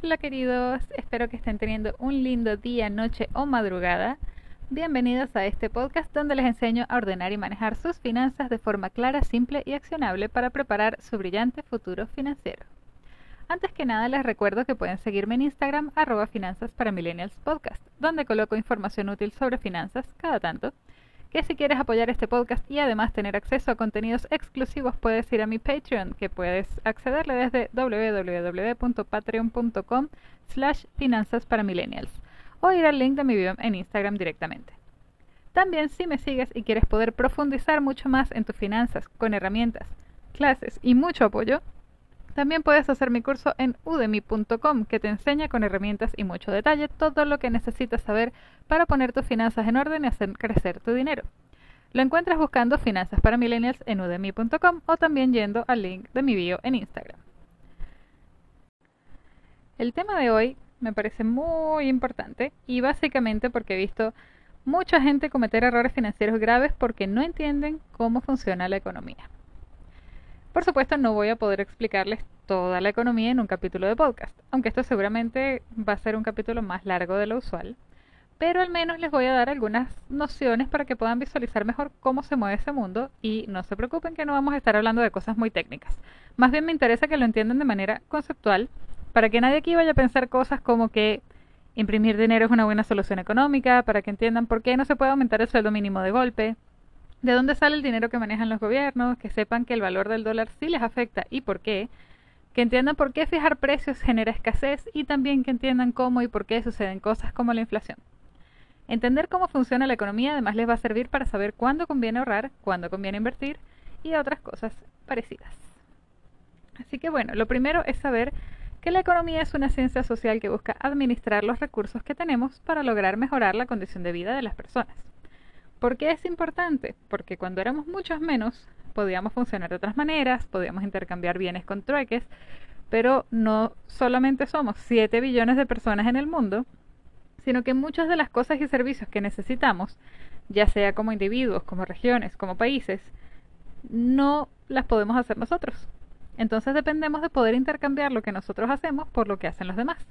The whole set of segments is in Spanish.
Hola queridos, espero que estén teniendo un lindo día, noche o madrugada. Bienvenidos a este podcast donde les enseño a ordenar y manejar sus finanzas de forma clara, simple y accionable para preparar su brillante futuro financiero. Antes que nada les recuerdo que pueden seguirme en Instagram arroba finanzas para millennials podcast, donde coloco información útil sobre finanzas cada tanto, que si quieres apoyar este podcast y además tener acceso a contenidos exclusivos puedes ir a mi Patreon, que puedes accederle desde www.patreon.com slash finanzas para millennials o ir al link de mi bio en Instagram directamente. También si me sigues y quieres poder profundizar mucho más en tus finanzas con herramientas, clases y mucho apoyo, también puedes hacer mi curso en udemy.com que te enseña con herramientas y mucho detalle todo lo que necesitas saber para poner tus finanzas en orden y hacer crecer tu dinero. Lo encuentras buscando Finanzas para Millennials en udemy.com o también yendo al link de mi bio en Instagram. El tema de hoy me parece muy importante y básicamente porque he visto mucha gente cometer errores financieros graves porque no entienden cómo funciona la economía. Por supuesto, no voy a poder explicarles toda la economía en un capítulo de podcast, aunque esto seguramente va a ser un capítulo más largo de lo usual, pero al menos les voy a dar algunas nociones para que puedan visualizar mejor cómo se mueve ese mundo y no se preocupen que no vamos a estar hablando de cosas muy técnicas. Más bien me interesa que lo entiendan de manera conceptual para que nadie aquí vaya a pensar cosas como que imprimir dinero es una buena solución económica, para que entiendan por qué no se puede aumentar el sueldo mínimo de golpe, de dónde sale el dinero que manejan los gobiernos, que sepan que el valor del dólar sí les afecta y por qué, que entiendan por qué fijar precios genera escasez y también que entiendan cómo y por qué suceden cosas como la inflación. Entender cómo funciona la economía además les va a servir para saber cuándo conviene ahorrar, cuándo conviene invertir y otras cosas parecidas. Así que bueno, lo primero es saber que la economía es una ciencia social que busca administrar los recursos que tenemos para lograr mejorar la condición de vida de las personas. ¿Por qué es importante? Porque cuando éramos muchos menos, podíamos funcionar de otras maneras, podíamos intercambiar bienes con trueques, pero no solamente somos 7 billones de personas en el mundo, sino que muchas de las cosas y servicios que necesitamos, ya sea como individuos, como regiones, como países, no las podemos hacer nosotros. Entonces dependemos de poder intercambiar lo que nosotros hacemos por lo que hacen los demás.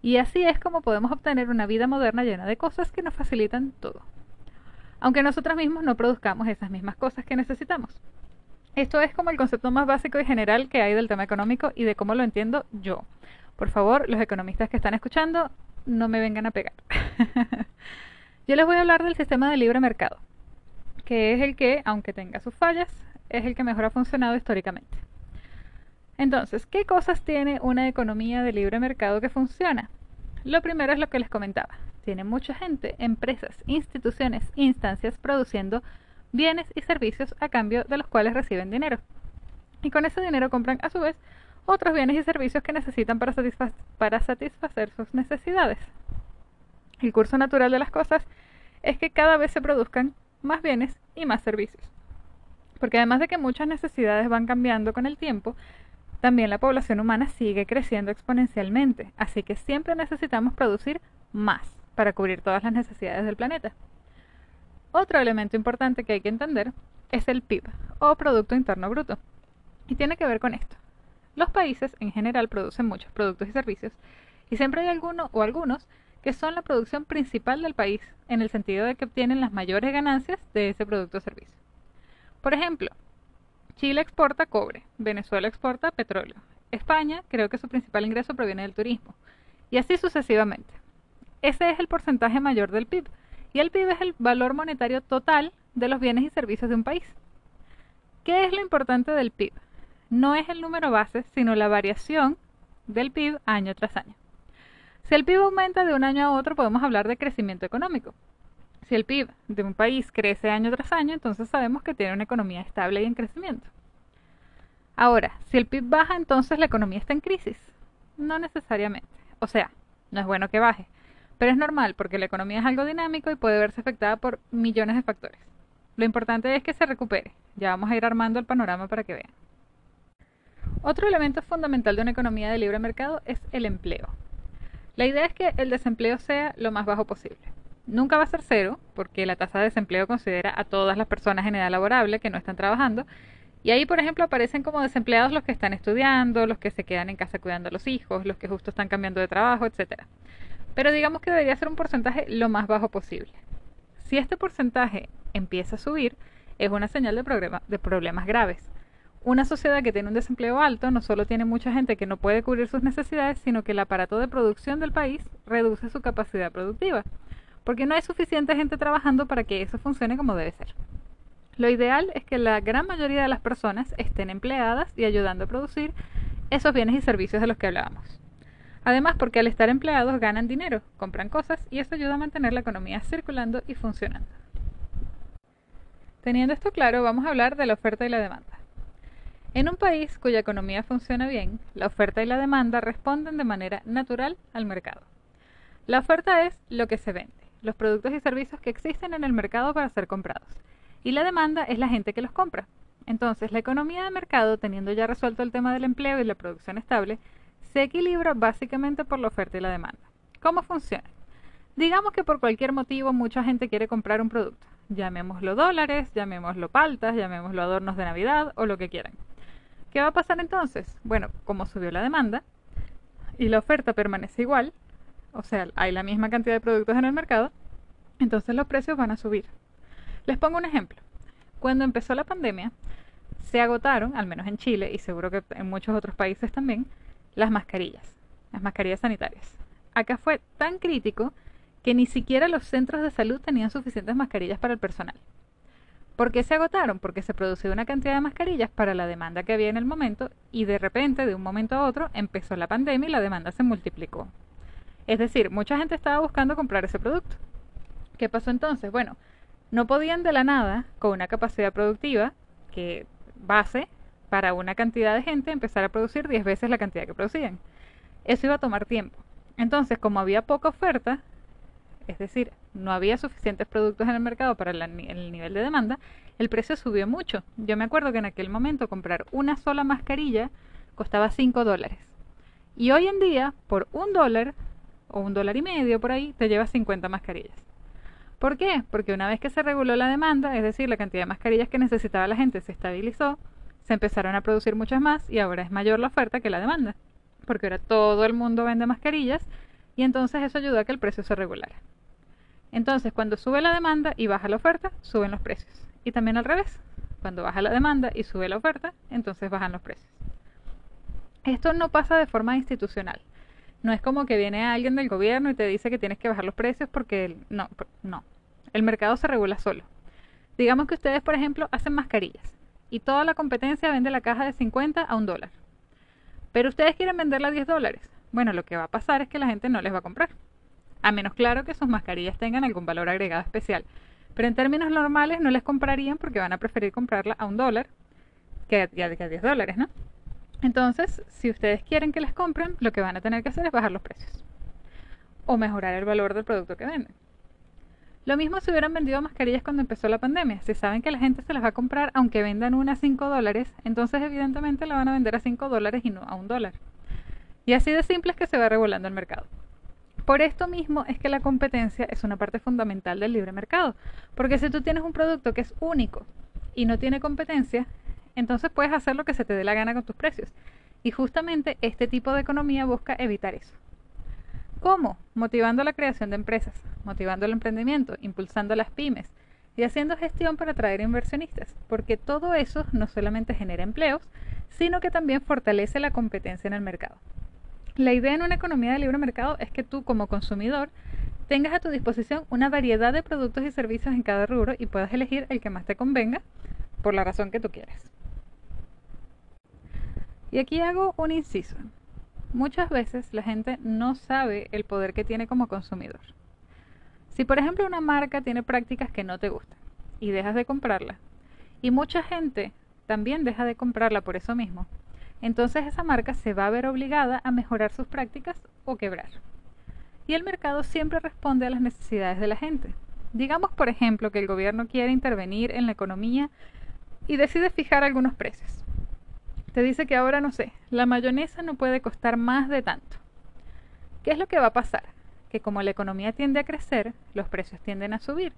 Y así es como podemos obtener una vida moderna llena de cosas que nos facilitan todo aunque nosotros mismos no produzcamos esas mismas cosas que necesitamos. Esto es como el concepto más básico y general que hay del tema económico y de cómo lo entiendo yo. Por favor, los economistas que están escuchando, no me vengan a pegar. yo les voy a hablar del sistema de libre mercado, que es el que, aunque tenga sus fallas, es el que mejor ha funcionado históricamente. Entonces, ¿qué cosas tiene una economía de libre mercado que funciona? Lo primero es lo que les comentaba, tiene mucha gente, empresas, instituciones, instancias produciendo bienes y servicios a cambio de los cuales reciben dinero. Y con ese dinero compran a su vez otros bienes y servicios que necesitan para, para satisfacer sus necesidades. El curso natural de las cosas es que cada vez se produzcan más bienes y más servicios. Porque además de que muchas necesidades van cambiando con el tiempo, también la población humana sigue creciendo exponencialmente, así que siempre necesitamos producir más para cubrir todas las necesidades del planeta. Otro elemento importante que hay que entender es el PIB o Producto Interno Bruto. Y tiene que ver con esto. Los países en general producen muchos productos y servicios y siempre hay alguno o algunos que son la producción principal del país en el sentido de que obtienen las mayores ganancias de ese producto o servicio. Por ejemplo, Chile exporta cobre, Venezuela exporta petróleo, España creo que su principal ingreso proviene del turismo y así sucesivamente. Ese es el porcentaje mayor del PIB. Y el PIB es el valor monetario total de los bienes y servicios de un país. ¿Qué es lo importante del PIB? No es el número base, sino la variación del PIB año tras año. Si el PIB aumenta de un año a otro, podemos hablar de crecimiento económico. Si el PIB de un país crece año tras año, entonces sabemos que tiene una economía estable y en crecimiento. Ahora, si el PIB baja, entonces la economía está en crisis. No necesariamente. O sea, no es bueno que baje, pero es normal porque la economía es algo dinámico y puede verse afectada por millones de factores. Lo importante es que se recupere. Ya vamos a ir armando el panorama para que vean. Otro elemento fundamental de una economía de libre mercado es el empleo. La idea es que el desempleo sea lo más bajo posible. Nunca va a ser cero, porque la tasa de desempleo considera a todas las personas en edad laborable que no están trabajando, Y ahí, por ejemplo, aparecen como desempleados los que están estudiando, los que se quedan en casa cuidando a los hijos, los que justo están cambiando de trabajo, etc. Pero digamos que debería ser un porcentaje lo más bajo posible. Si este porcentaje empieza a subir, es una señal de, problemas graves. Una sociedad que tiene un desempleo alto no solo tiene mucha gente que no puede cubrir sus necesidades, sino que el aparato de producción del país reduce su capacidad productiva, porque no hay suficiente gente trabajando para que eso funcione como debe ser. Lo ideal es que la gran mayoría de las personas estén empleadas y ayudando a producir esos bienes y servicios de los que hablábamos. Además, porque al estar empleados ganan dinero, compran cosas y eso ayuda a mantener la economía circulando y funcionando. Teniendo esto claro, vamos a hablar de la oferta y la demanda. En un país cuya economía funciona bien, la oferta y la demanda responden de manera natural al mercado. La oferta es lo que se vende, los productos y servicios que existen en el mercado para ser comprados, y la demanda es la gente que los compra. Entonces, la economía de mercado, teniendo ya resuelto el tema del empleo y la producción estable, se equilibra básicamente por la oferta y la demanda. ¿Cómo funciona? Digamos que por cualquier motivo mucha gente quiere comprar un producto. Llamémoslo dólares, llamémoslo paltas, llamémoslo adornos de Navidad o lo que quieran. ¿Qué va a pasar entonces? Bueno, como subió la demanda y la oferta permanece igual, o sea, hay la misma cantidad de productos en el mercado, entonces los precios van a subir. Les pongo un ejemplo. Cuando empezó la pandemia, se agotaron, al menos en Chile y seguro que en muchos otros países también, las mascarillas, las mascarillas sanitarias. Acá fue tan crítico que ni siquiera los centros de salud tenían suficientes mascarillas para el personal. ¿Por qué se agotaron? Porque se produjo una cantidad de mascarillas para la demanda que había en el momento y de repente, de un momento a otro, empezó la pandemia y la demanda se multiplicó. Es decir, mucha gente estaba buscando comprar ese producto. ¿Qué pasó entonces? Bueno, no podían de la nada, con una capacidad productiva que base para una cantidad de gente, empezar a producir 10 veces la cantidad que producían. Eso iba a tomar tiempo. Entonces, como había poca oferta, es decir, no había suficientes productos en el mercado para el nivel de demanda, el precio subió mucho. Yo me acuerdo que en aquel momento comprar una sola mascarilla costaba 5 dólares. Y hoy en día, por un dólar o un dólar y medio por ahí, te llevas 50 mascarillas. ¿Por qué? Porque una vez que se reguló la demanda, es decir, la cantidad de mascarillas que necesitaba la gente se estabilizó, se empezaron a producir muchas más y ahora es mayor la oferta que la demanda. Porque ahora todo el mundo vende mascarillas y entonces eso ayudó a que el precio se regulara. Entonces, cuando sube la demanda y baja la oferta, suben los precios. Y también al revés. Cuando baja la demanda y sube la oferta, entonces bajan los precios. Esto no pasa de forma institucional. No es como que viene alguien del gobierno y te dice que tienes que bajar los precios porque no, no. El mercado se regula solo. Digamos que ustedes, por ejemplo, hacen mascarillas y toda la competencia vende la caja de 50 a un dólar. Pero ustedes quieren venderla a 10 dólares. Bueno, lo que va a pasar es que la gente no les va a comprar a menos claro que sus mascarillas tengan algún valor agregado especial. Pero en términos normales no les comprarían porque van a preferir comprarla a un dólar que a, 10 dólares, ¿no? Entonces, si ustedes quieren que les compren, lo que van a tener que hacer es bajar los precios o mejorar el valor del producto que venden. Lo mismo si hubieran vendido mascarillas cuando empezó la pandemia. Si saben que la gente se las va a comprar aunque vendan una a 5 dólares, entonces evidentemente la van a vender a 5 dólares y no a un dólar. Y así de simple es que se va regulando el mercado. Por esto mismo es que la competencia es una parte fundamental del libre mercado, porque si tú tienes un producto que es único y no tiene competencia, entonces puedes hacer lo que se te dé la gana con tus precios. Y justamente este tipo de economía busca evitar eso. ¿Cómo? Motivando la creación de empresas, motivando el emprendimiento, impulsando las pymes y haciendo gestión para atraer inversionistas, porque todo eso no solamente genera empleos, sino que también fortalece la competencia en el mercado. La idea en una economía de libre mercado es que tú como consumidor tengas a tu disposición una variedad de productos y servicios en cada rubro y puedas elegir el que más te convenga por la razón que tú quieras. Y aquí hago un inciso. Muchas veces la gente no sabe el poder que tiene como consumidor. Si por ejemplo una marca tiene prácticas que no te gustan y dejas de comprarla, y mucha gente también deja de comprarla por eso mismo, entonces esa marca se va a ver obligada a mejorar sus prácticas o quebrar. Y el mercado siempre responde a las necesidades de la gente. Digamos, por ejemplo, que el gobierno quiere intervenir en la economía y decide fijar algunos precios. Te dice que ahora, no sé, la mayonesa no puede costar más de tanto. ¿Qué es lo que va a pasar? Que como la economía tiende a crecer, los precios tienden a subir.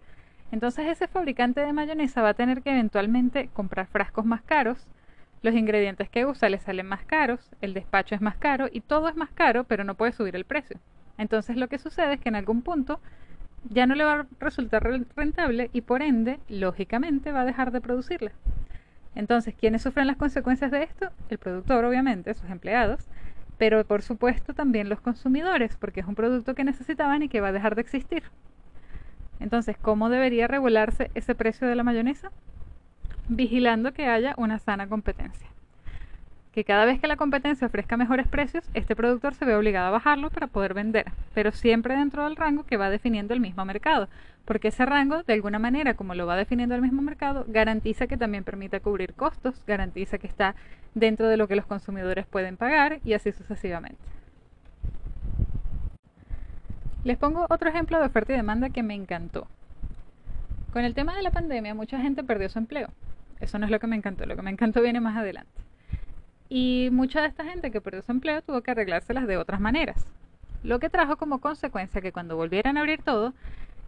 Entonces ese fabricante de mayonesa va a tener que eventualmente comprar frascos más caros, los ingredientes que usa le salen más caros, el despacho es más caro y todo es más caro, pero no puede subir el precio. Entonces lo que sucede es que en algún punto ya no le va a resultar rentable y por ende, lógicamente, va a dejar de producirla. Entonces, ¿quiénes sufren las consecuencias de esto? El productor, obviamente, sus empleados, pero por supuesto también los consumidores, porque es un producto que necesitaban y que va a dejar de existir. Entonces, ¿cómo debería regularse ese precio de la mayonesa? Vigilando que haya una sana competencia que cada vez que la competencia ofrezca mejores precios, este productor se ve obligado a bajarlo para poder vender, pero siempre dentro del rango que va definiendo el mismo mercado, porque ese rango, de alguna manera, como lo va definiendo el mismo mercado, garantiza que también permite cubrir costos, garantiza que está dentro de lo que los consumidores pueden pagar y así sucesivamente. Les pongo otro ejemplo de oferta y demanda que me encantó. Con el tema de la pandemia, mucha gente perdió su empleo. Eso no es lo que me encantó, lo que me encantó viene más adelante. Y mucha de esta gente que perdió su empleo tuvo que arreglárselas de otras maneras. Lo que trajo como consecuencia que cuando volvieran a abrir todo,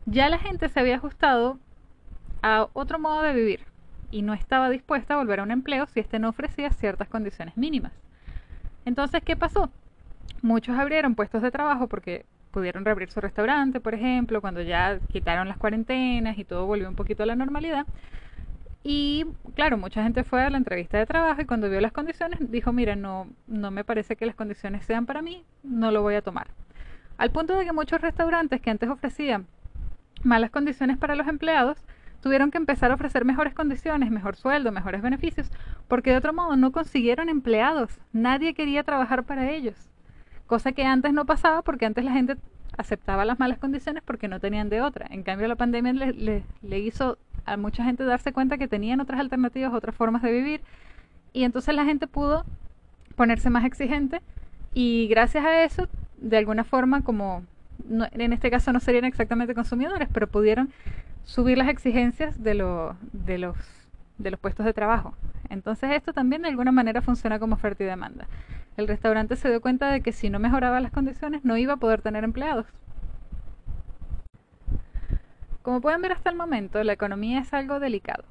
ya la gente se había ajustado a otro modo de vivir y no estaba dispuesta a volver a un empleo si éste no ofrecía ciertas condiciones mínimas. Entonces, ¿qué pasó? Muchos abrieron puestos de trabajo porque pudieron reabrir su restaurante, por ejemplo, cuando ya quitaron las cuarentenas y todo volvió un poquito a la normalidad. Y claro, mucha gente fue a la entrevista de trabajo y cuando vio las condiciones dijo, mira, no, no me parece que las condiciones sean para mí, no lo voy a tomar. Al punto de que muchos restaurantes que antes ofrecían malas condiciones para los empleados, tuvieron que empezar a ofrecer mejores condiciones, mejor sueldo, mejores beneficios, porque de otro modo no consiguieron empleados, nadie quería trabajar para ellos. Cosa que antes no pasaba porque antes la gente aceptaba las malas condiciones porque no tenían de otra. En cambio la pandemia le, le hizo a mucha gente darse cuenta que tenían otras alternativas, otras formas de vivir. Y entonces la gente pudo ponerse más exigente y gracias a eso, de alguna forma, como en este caso no serían exactamente consumidores, pero pudieron subir las exigencias de, lo, de, los, de los puestos de trabajo. Entonces esto también de alguna manera funciona como oferta y demanda. El restaurante se dio cuenta de que si no mejoraba las condiciones no iba a poder tener empleados. Como pueden ver hasta el momento, la economía es algo delicado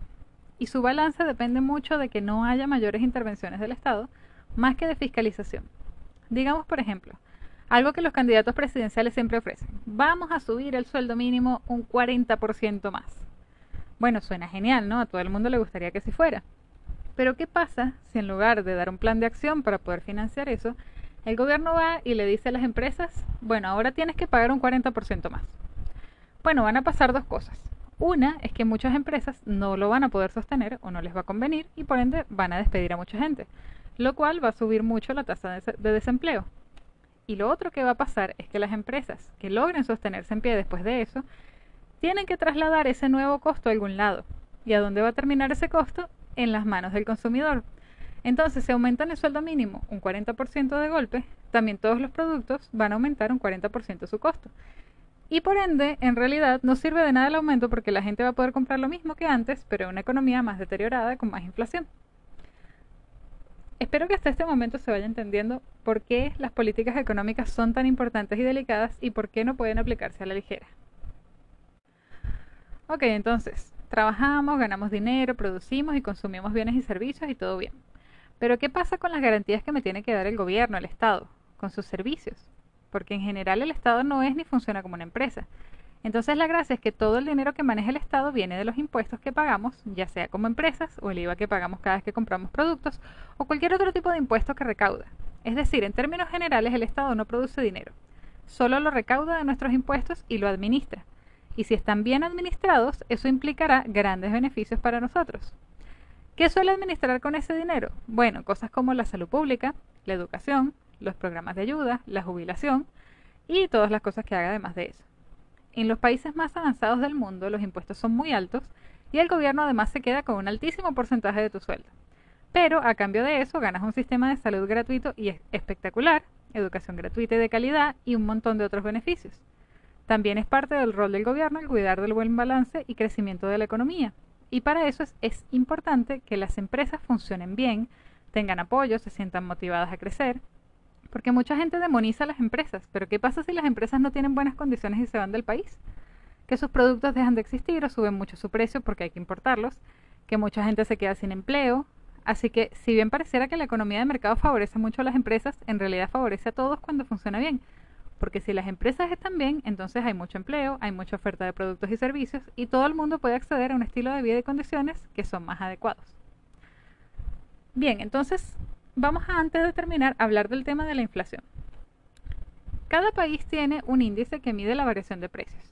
y su balance depende mucho de que no haya mayores intervenciones del Estado más que de fiscalización. Digamos, por ejemplo, algo que los candidatos presidenciales siempre ofrecen. Vamos a subir el sueldo mínimo un 40% más. Bueno, suena genial, ¿no? A todo el mundo le gustaría que así fuera. Pero ¿qué pasa si en lugar de dar un plan de acción para poder financiar eso, el gobierno va y le dice a las empresas, bueno, ahora tienes que pagar un 40% más? Bueno, van a pasar dos cosas. Una es que muchas empresas no lo van a poder sostener o no les va a convenir y por ende van a despedir a mucha gente, lo cual va a subir mucho la tasa de desempleo. Y lo otro que va a pasar es que las empresas que logren sostenerse en pie después de eso, tienen que trasladar ese nuevo costo a algún lado. ¿Y a dónde va a terminar ese costo? En las manos del consumidor. Entonces, si aumentan el sueldo mínimo un 40% de golpe, también todos los productos van a aumentar un 40% su costo. Y por ende, en realidad, no sirve de nada el aumento porque la gente va a poder comprar lo mismo que antes, pero en una economía más deteriorada con más inflación. Espero que hasta este momento se vaya entendiendo por qué las políticas económicas son tan importantes y delicadas y por qué no pueden aplicarse a la ligera. Ok, entonces, trabajamos, ganamos dinero, producimos y consumimos bienes y servicios y todo bien. Pero ¿qué pasa con las garantías que me tiene que dar el gobierno, el Estado, con sus servicios? Porque en general el Estado no es ni funciona como una empresa. Entonces la gracia es que todo el dinero que maneja el Estado viene de los impuestos que pagamos, ya sea como empresas o el IVA que pagamos cada vez que compramos productos o cualquier otro tipo de impuesto que recauda. Es decir, en términos generales el Estado no produce dinero, solo lo recauda de nuestros impuestos y lo administra. Y si están bien administrados, eso implicará grandes beneficios para nosotros. ¿Qué suele administrar con ese dinero? Bueno, cosas como la salud pública, la educación, los programas de ayuda, la jubilación y todas las cosas que haga además de eso. En los países más avanzados del mundo los impuestos son muy altos y el gobierno además se queda con un altísimo porcentaje de tu sueldo. Pero a cambio de eso ganas un sistema de salud gratuito y espectacular, educación gratuita y de calidad y un montón de otros beneficios. También es parte del rol del gobierno el cuidar del buen balance y crecimiento de la economía. Y para eso es, es importante que las empresas funcionen bien, tengan apoyo, se sientan motivadas a crecer, porque mucha gente demoniza a las empresas, pero ¿qué pasa si las empresas no tienen buenas condiciones y se van del país? que sus productos dejan de existir o suben mucho su precio porque hay que importarlos, que mucha gente se queda sin empleo. Así que si bien pareciera que la economía de mercado favorece mucho a las empresas, en realidad favorece a todos cuando funciona bien. Porque si las empresas están bien, entonces hay mucho empleo, hay mucha oferta de productos y servicios y todo el mundo puede acceder a un estilo de vida y condiciones que son más adecuados. Bien, entonces vamos a antes de terminar hablar del tema de la inflación. Cada país tiene un índice que mide la variación de precios.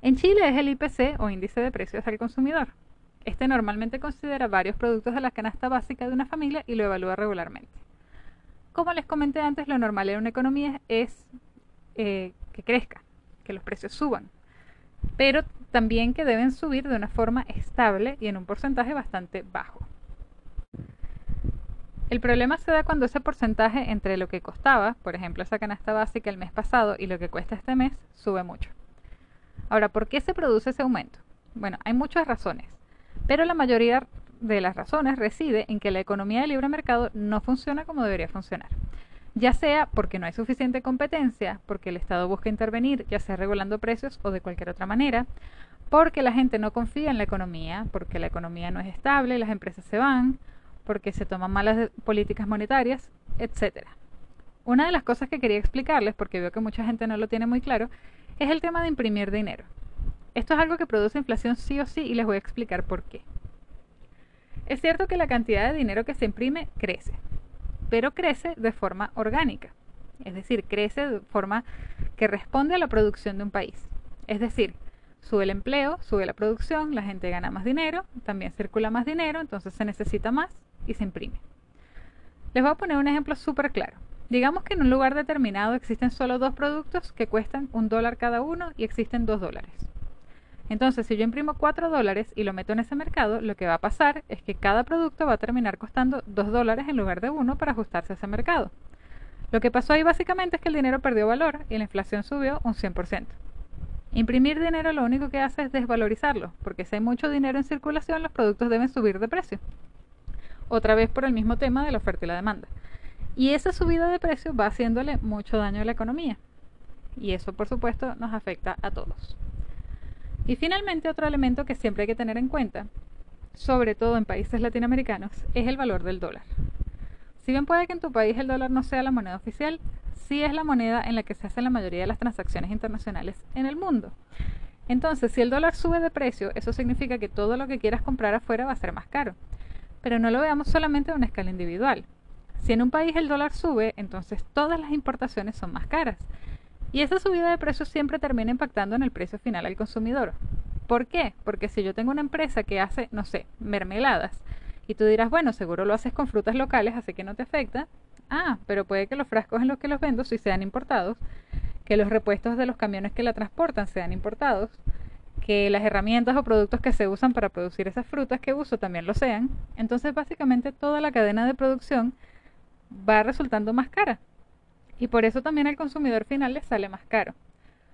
En Chile es el IPC o índice de precios al consumidor. Este normalmente considera varios productos de la canasta básica de una familia y lo evalúa regularmente. Como les comenté antes, lo normal en una economía es eh, que crezca, que los precios suban, pero también que deben subir de una forma estable y en un porcentaje bastante bajo. El problema se da cuando ese porcentaje entre lo que costaba, por ejemplo, esa canasta básica el mes pasado y lo que cuesta este mes, sube mucho. Ahora, ¿por qué se produce ese aumento? Bueno, hay muchas razones, pero la mayoría de las razones reside en que la economía de libre mercado no funciona como debería funcionar ya sea porque no hay suficiente competencia, porque el Estado busca intervenir, ya sea regulando precios o de cualquier otra manera, porque la gente no confía en la economía, porque la economía no es estable, las empresas se van, porque se toman malas políticas monetarias, etc. Una de las cosas que quería explicarles, porque veo que mucha gente no lo tiene muy claro, es el tema de imprimir dinero. Esto es algo que produce inflación sí o sí y les voy a explicar por qué. Es cierto que la cantidad de dinero que se imprime crece, pero crece de forma orgánica, es decir, crece de forma que responde a la producción de un país. Es decir, sube el empleo, sube la producción, la gente gana más dinero, también circula más dinero, entonces se necesita más y se imprime. Les voy a poner un ejemplo súper claro. Digamos que en un lugar determinado existen solo dos productos que cuestan un dólar cada uno y existen dos dólares. Entonces, si yo imprimo 4 dólares y lo meto en ese mercado, lo que va a pasar es que cada producto va a terminar costando 2 dólares en lugar de 1 para ajustarse a ese mercado. Lo que pasó ahí básicamente es que el dinero perdió valor y la inflación subió un 100%. Imprimir dinero lo único que hace es desvalorizarlo, porque si hay mucho dinero en circulación, los productos deben subir de precio. Otra vez por el mismo tema de la oferta y la demanda. Y esa subida de precio va haciéndole mucho daño a la economía. Y eso, por supuesto, nos afecta a todos. Y finalmente otro elemento que siempre hay que tener en cuenta, sobre todo en países latinoamericanos, es el valor del dólar. Si bien puede que en tu país el dólar no sea la moneda oficial, sí es la moneda en la que se hacen la mayoría de las transacciones internacionales en el mundo. Entonces, si el dólar sube de precio, eso significa que todo lo que quieras comprar afuera va a ser más caro. Pero no lo veamos solamente a una escala individual. Si en un país el dólar sube, entonces todas las importaciones son más caras. Y esa subida de precios siempre termina impactando en el precio final al consumidor. ¿Por qué? Porque si yo tengo una empresa que hace, no sé, mermeladas, y tú dirás, bueno, seguro lo haces con frutas locales, así que no te afecta. Ah, pero puede que los frascos en los que los vendo sí sean importados, que los repuestos de los camiones que la transportan sean importados, que las herramientas o productos que se usan para producir esas frutas que uso también lo sean. Entonces, básicamente toda la cadena de producción va resultando más cara y por eso también al consumidor final le sale más caro.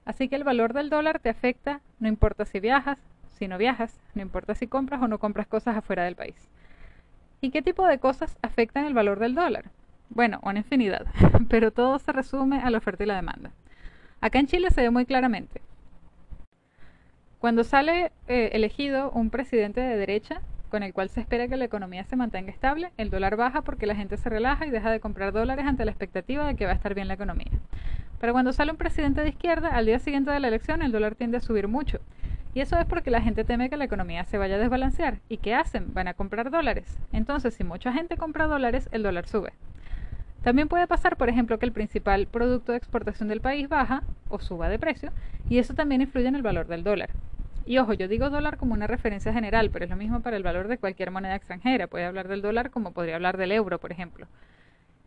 Así que el valor del dólar te afecta no importa si viajas, si no viajas, no importa si compras o no compras cosas afuera del país. ¿Y qué tipo de cosas afectan el valor del dólar? Bueno, una infinidad, pero todo se resume a la oferta y la demanda. Acá en Chile se ve muy claramente. Cuando sale eh, elegido un presidente de derecha, con el cual se espera que la economía se mantenga estable, el dólar baja porque la gente se relaja y deja de comprar dólares ante la expectativa de que va a estar bien la economía. Pero cuando sale un presidente de izquierda, al día siguiente de la elección el dólar tiende a subir mucho. Y eso es porque la gente teme que la economía se vaya a desbalancear. ¿Y qué hacen? Van a comprar dólares. Entonces, si mucha gente compra dólares, el dólar sube. También puede pasar, por ejemplo, que el principal producto de exportación del país baja o suba de precio, y eso también influye en el valor del dólar. Y ojo, yo digo dólar como una referencia general, pero es lo mismo para el valor de cualquier moneda extranjera. Puede hablar del dólar como podría hablar del euro, por ejemplo.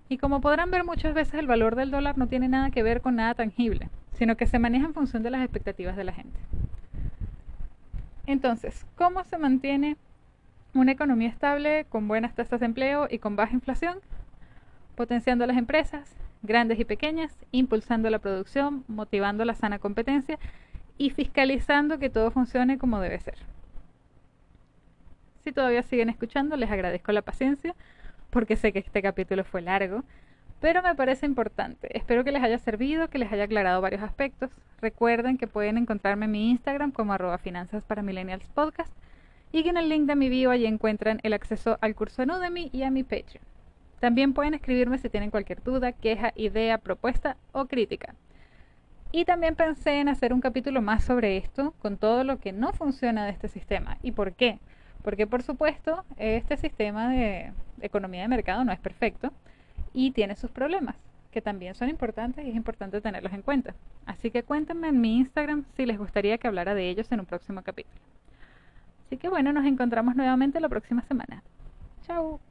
Y como podrán ver muchas veces el valor del dólar no tiene nada que ver con nada tangible, sino que se maneja en función de las expectativas de la gente. Entonces, ¿cómo se mantiene una economía estable con buenas tasas de empleo y con baja inflación? Potenciando las empresas, grandes y pequeñas, impulsando la producción, motivando la sana competencia y fiscalizando que todo funcione como debe ser. Si todavía siguen escuchando, les agradezco la paciencia porque sé que este capítulo fue largo, pero me parece importante. Espero que les haya servido, que les haya aclarado varios aspectos. Recuerden que pueden encontrarme en mi Instagram como arroba finanzas para millennials podcast y que en el link de mi bio allí encuentran el acceso al curso de Udemy y a mi Patreon. También pueden escribirme si tienen cualquier duda, queja, idea, propuesta o crítica. Y también pensé en hacer un capítulo más sobre esto, con todo lo que no funciona de este sistema. ¿Y por qué? Porque por supuesto este sistema de economía de mercado no es perfecto y tiene sus problemas, que también son importantes y es importante tenerlos en cuenta. Así que cuéntenme en mi Instagram si les gustaría que hablara de ellos en un próximo capítulo. Así que bueno, nos encontramos nuevamente la próxima semana. Chao.